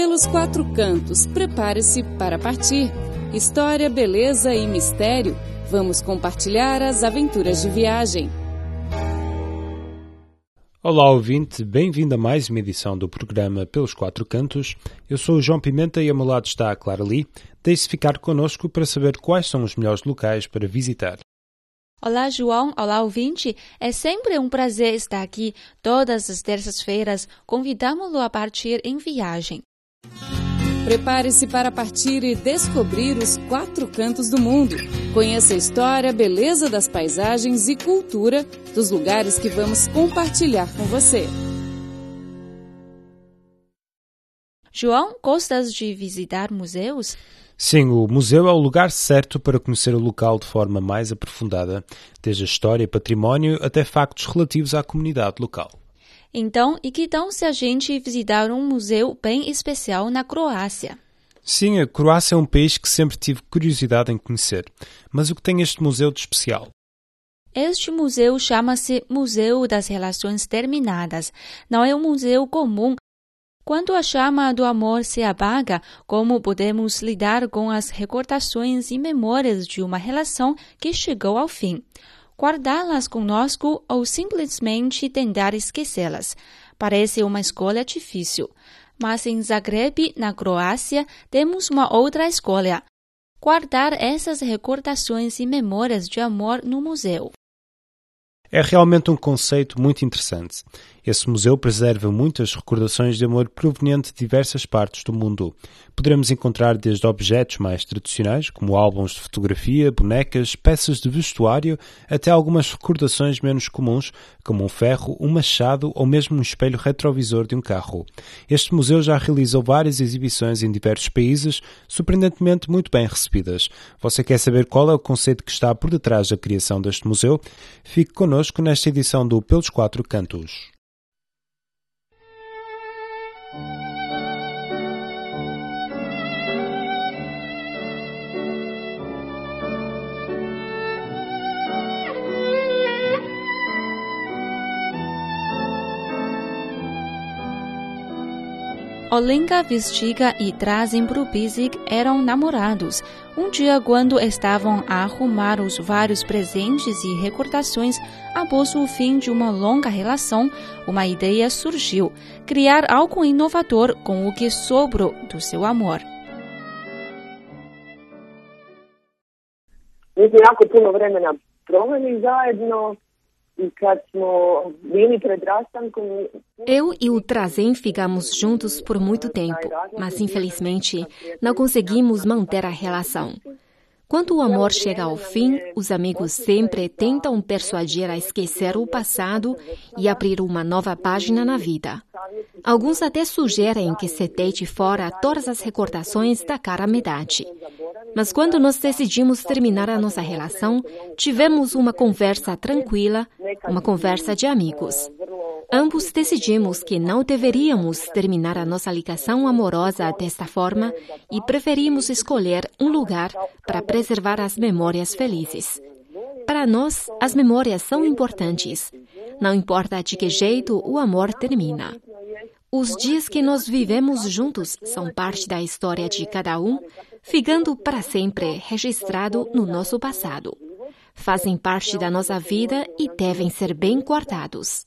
pelos quatro cantos. Prepare-se para partir. História, beleza e mistério. Vamos compartilhar as aventuras de viagem. Olá, ouvinte, bem-vindo a mais uma edição do programa Pelos Quatro Cantos. Eu sou o João Pimenta e ao meu lado está a Clara Lee. Deixe-se ficar connosco para saber quais são os melhores locais para visitar. Olá, João. Olá, ouvinte. É sempre um prazer estar aqui. Todas as terças-feiras, convidamos-lo a partir em viagem. Prepare-se para partir e descobrir os quatro cantos do mundo. Conheça a história, beleza das paisagens e cultura dos lugares que vamos compartilhar com você. João, gostas de visitar museus? Sim, o museu é o lugar certo para conhecer o local de forma mais aprofundada, desde a história e património até factos relativos à comunidade local. Então, e que tal se a gente visitar um museu bem especial na Croácia? Sim, a Croácia é um país que sempre tive curiosidade em conhecer. Mas o que tem este museu de especial? Este museu chama-se Museu das Relações Terminadas. Não é um museu comum. Quando a chama do amor se apaga, como podemos lidar com as recordações e memórias de uma relação que chegou ao fim? Guardá-las conosco ou simplesmente tentar esquecê-las. Parece uma escolha difícil. Mas em Zagreb, na Croácia, temos uma outra escolha: guardar essas recordações e memórias de amor no museu. É realmente um conceito muito interessante. Esse museu preserva muitas recordações de amor proveniente de diversas partes do mundo. Poderemos encontrar desde objetos mais tradicionais, como álbuns de fotografia, bonecas, peças de vestuário, até algumas recordações menos comuns, como um ferro, um machado ou mesmo um espelho retrovisor de um carro. Este museu já realizou várias exibições em diversos países, surpreendentemente muito bem recebidas. Você quer saber qual é o conceito que está por detrás da criação deste museu? Fique connosco nesta edição do Pelos Quatro Cantos. Olenka Vistiga e Trazen Brubisic eram namorados. Um dia, quando estavam a arrumar os vários presentes e recordações após o fim de uma longa relação, uma ideia surgiu: criar algo inovador com o que sobrou do seu amor. Zajedno eu e o Trazen ficamos juntos por muito tempo, mas infelizmente não conseguimos manter a relação. Quando o amor chega ao fim, os amigos sempre tentam persuadir a esquecer o passado e abrir uma nova página na vida. Alguns até sugerem que se deite fora todas as recordações da cara metade. Mas quando nós decidimos terminar a nossa relação, tivemos uma conversa tranquila, uma conversa de amigos. Ambos decidimos que não deveríamos terminar a nossa ligação amorosa desta forma e preferimos escolher um lugar para preservar as memórias felizes. Para nós, as memórias são importantes. Não importa de que jeito o amor termina. Os dias que nós vivemos juntos são parte da história de cada um, ficando para sempre registrado no nosso passado. Fazem parte da nossa vida e devem ser bem guardados.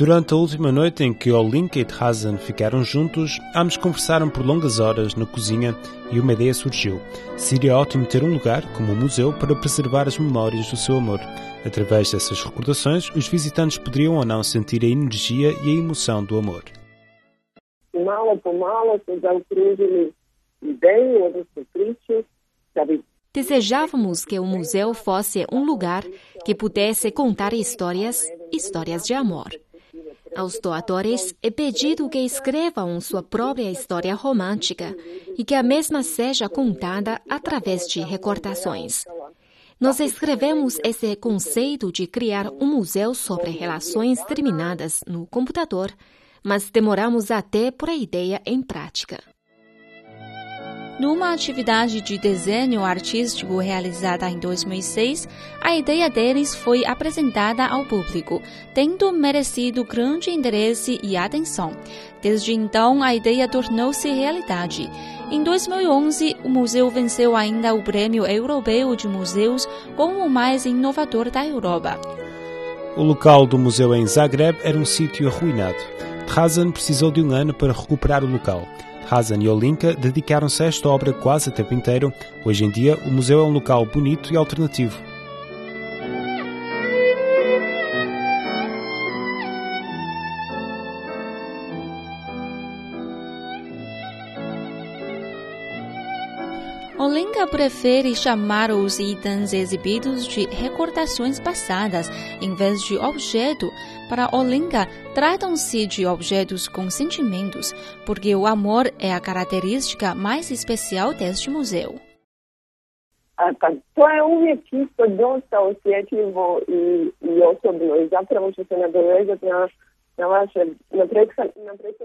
Durante a última noite em que Olinka e Trazan ficaram juntos, ambos conversaram por longas horas na cozinha e uma ideia surgiu. Seria ótimo ter um lugar, como um museu, para preservar as memórias do seu amor. Através dessas recordações, os visitantes poderiam ou não sentir a energia e a emoção do amor. Desejávamos que o museu fosse um lugar que pudesse contar histórias, histórias de amor. Aos doadores é pedido que escrevam sua própria história romântica e que a mesma seja contada através de recordações. Nós escrevemos esse conceito de criar um museu sobre relações terminadas no computador, mas demoramos até por a ideia em prática. Numa atividade de desenho artístico realizada em 2006, a ideia deles foi apresentada ao público, tendo merecido grande interesse e atenção. Desde então, a ideia tornou-se realidade. Em 2011, o museu venceu ainda o Prêmio Europeu de Museus como o mais inovador da Europa. O local do museu em Zagreb era um sítio arruinado. Trazan precisou de um ano para recuperar o local. Hazan e Olinka dedicaram-se a esta obra quase a tempo inteiro. Hoje em dia, o museu é um local bonito e alternativo. Olenka prefere chamar os itens exibidos de recordações passadas em vez de objeto. Para Olenka, tratam-se de objetos com sentimentos, porque o amor é a característica mais especial deste museu. To je uvijek čisto dosta osjetljivo i, i osobno i zapravo ću se nadovezati na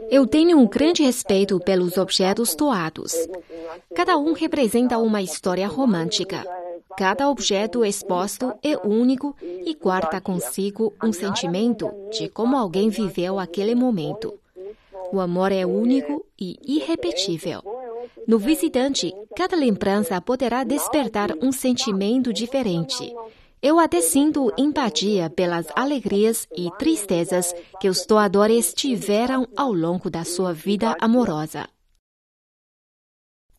eu tenho um grande respeito pelos objetos doados. Cada um representa uma história romântica. Cada objeto exposto é único e guarda consigo um sentimento de como alguém viveu aquele momento. O amor é único e irrepetível. No visitante, cada lembrança poderá despertar um sentimento diferente. Eu até sinto empatia pelas alegrias e tristezas que os doadores tiveram ao longo da sua vida amorosa.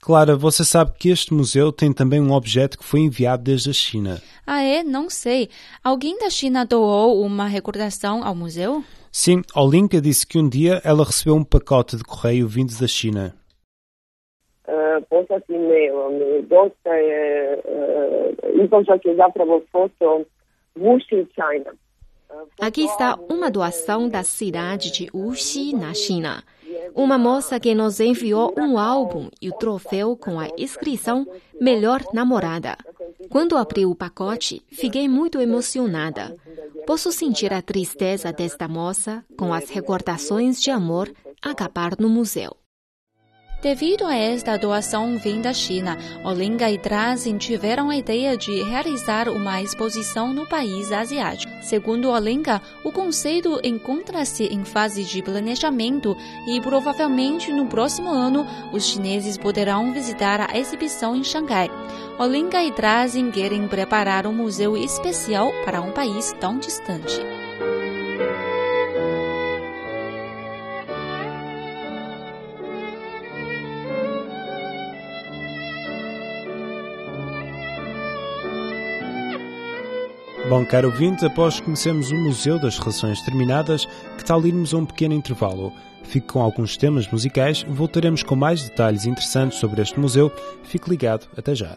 Clara, você sabe que este museu tem também um objeto que foi enviado desde a China. Ah, é? Não sei. Alguém da China doou uma recordação ao museu? Sim, Olinka disse que um dia ela recebeu um pacote de correio vindo da China poslati mailom. Dosta je, izložak je zapravo foto Wuxi, China. Aqui está uma doação da cidade de Wuxi, na China. Uma moça que nos enviou um álbum e o troféu com a inscrição Melhor Namorada. Quando abri o pacote, fiquei muito emocionada. Posso sentir a tristeza desta moça com as recordações de amor acabar no museu. Devido a esta doação vinda da China, Olinga e Drazen tiveram a ideia de realizar uma exposição no país asiático. Segundo Olinga, o conceito encontra-se em fase de planejamento e provavelmente no próximo ano os chineses poderão visitar a exibição em Xangai. Olinga e Drazen querem preparar um museu especial para um país tão distante. Bom, caro ouvinte, após conhecermos o Museu das Relações Terminadas, que tal irmos a um pequeno intervalo? Fique com alguns temas musicais, voltaremos com mais detalhes interessantes sobre este museu. Fique ligado, até já.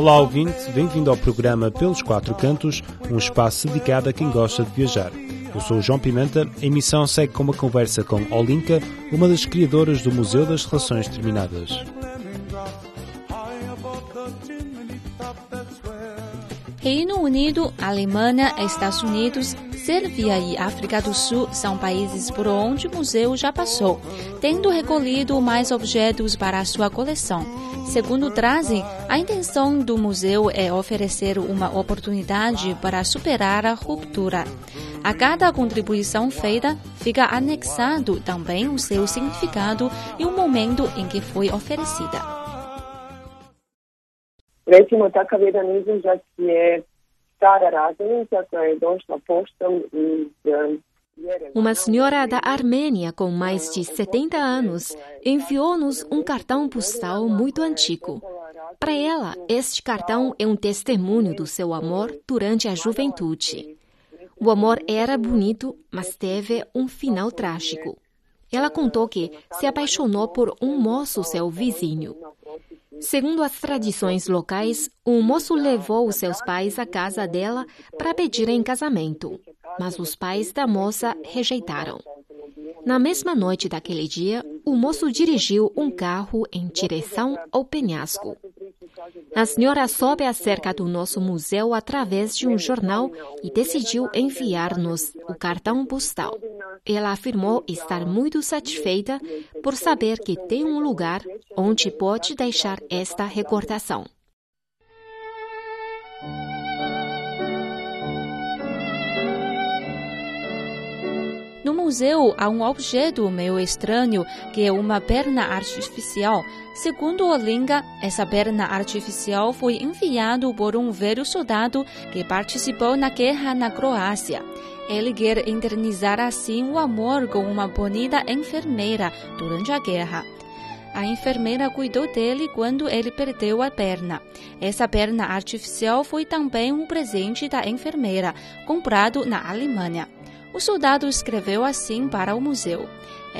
Olá, ouvinte, bem-vindo ao programa Pelos Quatro Cantos, um espaço dedicado a quem gosta de viajar. Eu sou o João Pimenta. A emissão segue com uma conversa com Olinka, uma das criadoras do Museu das Relações Terminadas. Reino Unido, Alemanha, Estados Unidos, Sérvia e África do Sul são países por onde o museu já passou, tendo recolhido mais objetos para a sua coleção. Segundo Drazen, a intenção do museu é oferecer uma oportunidade para superar a ruptura. A cada contribuição feita, fica anexado também o seu significado e o momento em que foi oferecida. Recimo, takav jedan izložak je stara razglednica koja je došla poštom iz uma senhora da Armênia com mais de 70 anos enviou-nos um cartão postal muito antigo. Para ela, este cartão é um testemunho do seu amor durante a juventude. O amor era bonito, mas teve um final trágico. Ela contou que se apaixonou por um moço seu vizinho. Segundo as tradições locais, o moço levou os seus pais à casa dela para pedir em casamento mas os pais da moça rejeitaram. Na mesma noite daquele dia, o moço dirigiu um carro em direção ao penhasco. A senhora soube acerca do nosso museu através de um jornal e decidiu enviar-nos o cartão postal. Ela afirmou estar muito satisfeita por saber que tem um lugar onde pode deixar esta recordação. No museu há um objeto meio estranho que é uma perna artificial. Segundo Olinga, essa perna artificial foi enviada por um velho soldado que participou na guerra na Croácia. Ele quer eternizar assim o amor com uma bonita enfermeira durante a guerra. A enfermeira cuidou dele quando ele perdeu a perna. Essa perna artificial foi também um presente da enfermeira, comprado na Alemanha. O soldado escreveu assim para o museu: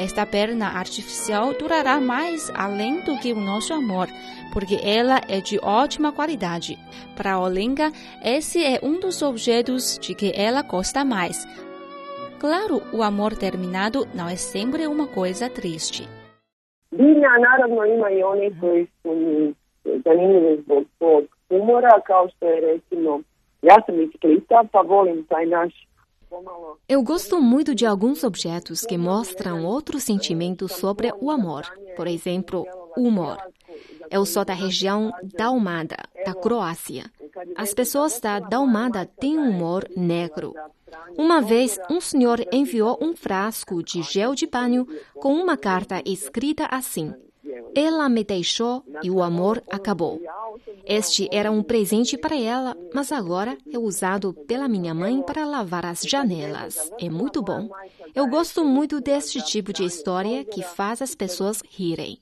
Esta perna artificial durará mais além do que o nosso amor, porque ela é de ótima qualidade. Para Olenga, esse é um dos objetos de que ela gosta mais. Claro, o amor terminado não é sempre uma coisa triste. Dinja naravno ima i oni koji su mi zanimljivi zbog svog humora, kao što je recimo, ja sam iz Splita, pa volim taj naš eu gosto muito de alguns objetos que mostram outros sentimentos sobre o amor. Por exemplo, o humor. Eu sou da região Dalmada, da Croácia. As pessoas da Dalmada têm um humor negro. Uma vez, um senhor enviou um frasco de gel de banho com uma carta escrita assim: ela me deixou e o amor acabou. Este era um presente para ela, mas agora é usado pela minha mãe para lavar as janelas. É muito bom. Eu gosto muito deste tipo de história que faz as pessoas rirem.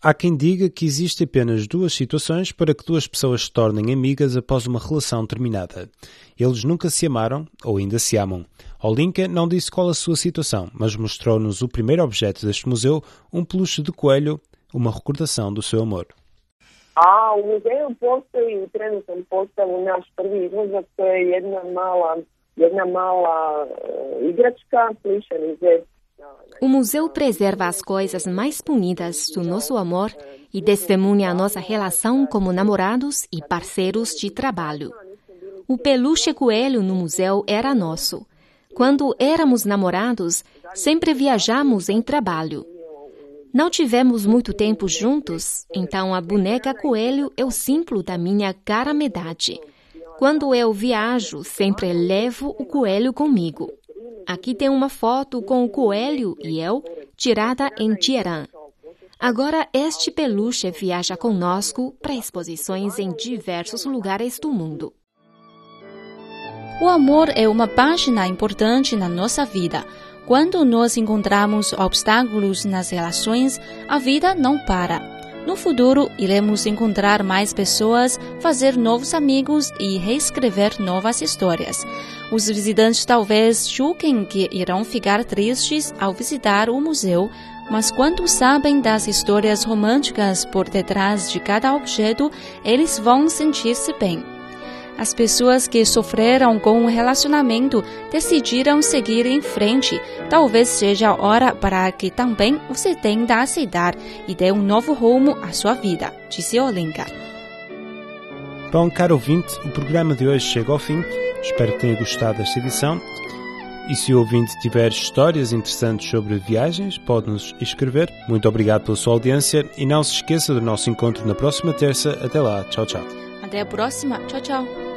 Há quem diga que existem apenas duas situações para que duas pessoas se tornem amigas após uma relação terminada. Eles nunca se amaram ou ainda se amam. Olinka não disse qual a sua situação, mas mostrou-nos o primeiro objeto deste museu, um peluche de coelho, uma recordação do seu amor. A u muzeju postoji, trenutno postoji naš prvi izložak, to je jedna mala, jedna mala uh, igračka, plišani zec o museu preserva as coisas mais bonitas do nosso amor e testemunha a nossa relação como namorados e parceiros de trabalho. O peluche coelho no museu era nosso. Quando éramos namorados, sempre viajamos em trabalho. Não tivemos muito tempo juntos, então a boneca coelho é o símbolo da minha caramedade. Quando eu viajo, sempre levo o coelho comigo. Aqui tem uma foto com o coelho e eu, tirada em Teherã. Agora, este peluche viaja conosco para exposições em diversos lugares do mundo. O amor é uma página importante na nossa vida. Quando nós encontramos obstáculos nas relações, a vida não para. No futuro, iremos encontrar mais pessoas, fazer novos amigos e reescrever novas histórias. Os visitantes talvez julguem que irão ficar tristes ao visitar o museu, mas quando sabem das histórias românticas por detrás de cada objeto, eles vão sentir-se bem. As pessoas que sofreram com o relacionamento decidiram seguir em frente. Talvez seja a hora para que também você tente aceitar e dê um novo rumo à sua vida, disse Olenka. Bom, caro ouvinte, o programa de hoje chega ao fim. Espero que tenha gostado desta edição. E se o ouvinte tiver histórias interessantes sobre viagens, pode-nos escrever. Muito obrigado pela sua audiência e não se esqueça do nosso encontro na próxima terça. Até lá. Tchau, tchau. Até a próxima. Tchau, tchau.